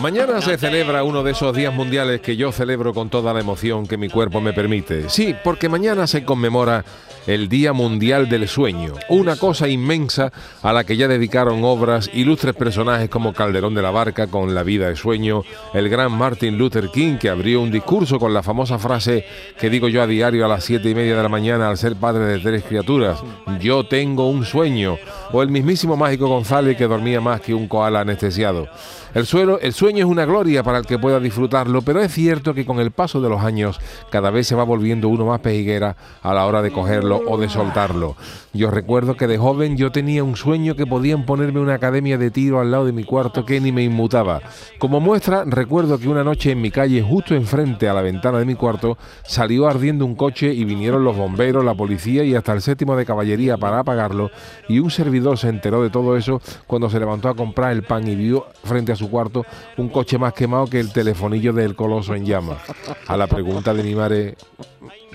Mañana se celebra uno de esos días mundiales que yo celebro con toda la emoción que mi cuerpo me permite. Sí, porque mañana se conmemora el Día Mundial del Sueño, una cosa inmensa a la que ya dedicaron obras ilustres personajes como Calderón de la Barca con La vida de sueño, el gran Martin Luther King que abrió un discurso con la famosa frase que digo yo a diario a las siete y media de la mañana al ser padre de tres criaturas, yo tengo un sueño, o el mismísimo Mágico González que dormía más que un koala anestesiado. El, suelo, el sueño es una gloria para el que pueda disfrutarlo, pero es cierto que con el paso de los años cada vez se va volviendo uno más pejiguera a la hora de cogerlo o de soltarlo. Yo recuerdo que de joven yo tenía un sueño que podían ponerme una academia de tiro al lado de mi cuarto que ni me inmutaba. Como muestra, recuerdo que una noche en mi calle, justo enfrente a la ventana de mi cuarto, salió ardiendo un coche y vinieron los bomberos, la policía y hasta el séptimo de caballería para apagarlo y un servidor se enteró de todo eso cuando se levantó a comprar el pan y vio frente a su cuarto un coche más quemado que el telefonillo del coloso en llamas. A la pregunta de mi madre,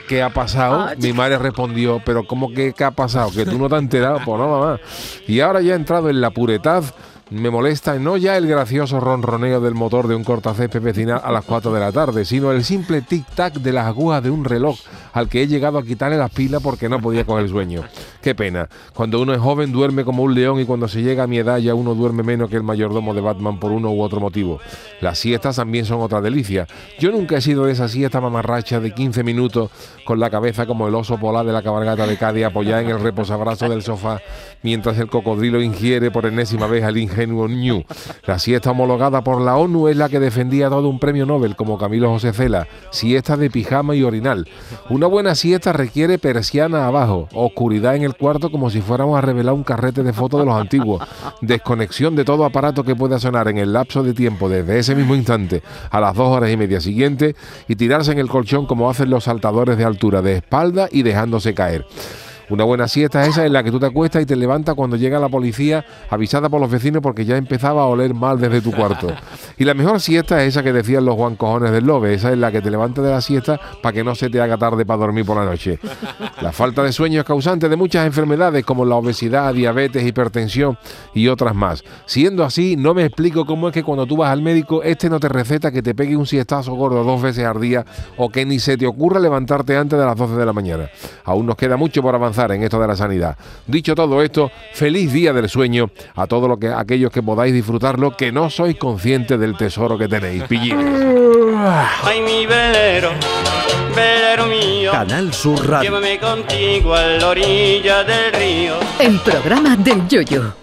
¿qué ha pasado? Mi madre respondió, pero ¿cómo que qué ha pasado? ¿Que tú no te has enterado? Pues no, mamá. Y ahora ya he entrado en la puretad me molesta no ya el gracioso ronroneo del motor de un cortacésped vecinal a las 4 de la tarde, sino el simple tic-tac de las agujas de un reloj al que he llegado a quitarle las pilas porque no podía con el sueño. Qué pena. Cuando uno es joven duerme como un león y cuando se llega a mi edad ya uno duerme menos que el mayordomo de Batman por uno u otro motivo. Las siestas también son otra delicia. Yo nunca he sido de esa siesta mamarracha de 15 minutos con la cabeza como el oso polar de la cabalgata de Cádiz apoyada en el reposabrazo del sofá mientras el cocodrilo ingiere por enésima vez al ingenio New. La siesta homologada por la ONU es la que defendía todo un premio Nobel como Camilo José Cela, siesta de pijama y orinal. Una buena siesta requiere persiana abajo, oscuridad en el cuarto como si fuéramos a revelar un carrete de fotos de los antiguos, desconexión de todo aparato que pueda sonar en el lapso de tiempo desde ese mismo instante a las dos horas y media siguientes y tirarse en el colchón como hacen los saltadores de altura de espalda y dejándose caer. Una buena siesta es esa en la que tú te acuestas y te levantas cuando llega la policía avisada por los vecinos porque ya empezaba a oler mal desde tu cuarto. Y la mejor siesta es esa que decían los Juan Cojones del Lobe, esa es la que te levantas de la siesta para que no se te haga tarde para dormir por la noche. La falta de sueño es causante de muchas enfermedades como la obesidad, diabetes, hipertensión y otras más. Siendo así, no me explico cómo es que cuando tú vas al médico, este no te receta que te pegue un siestazo gordo dos veces al día o que ni se te ocurra levantarte antes de las 12 de la mañana. Aún nos queda mucho por avanzar en esto de la sanidad. Dicho todo esto, feliz día del sueño a todos lo que, aquellos que podáis disfrutarlo, que no sois conscientes del tesoro que tenéis. Ay, mi velero, velero mío. Canal Sur Radio. Llévame contigo a la orilla del río. El programa del Yoyo.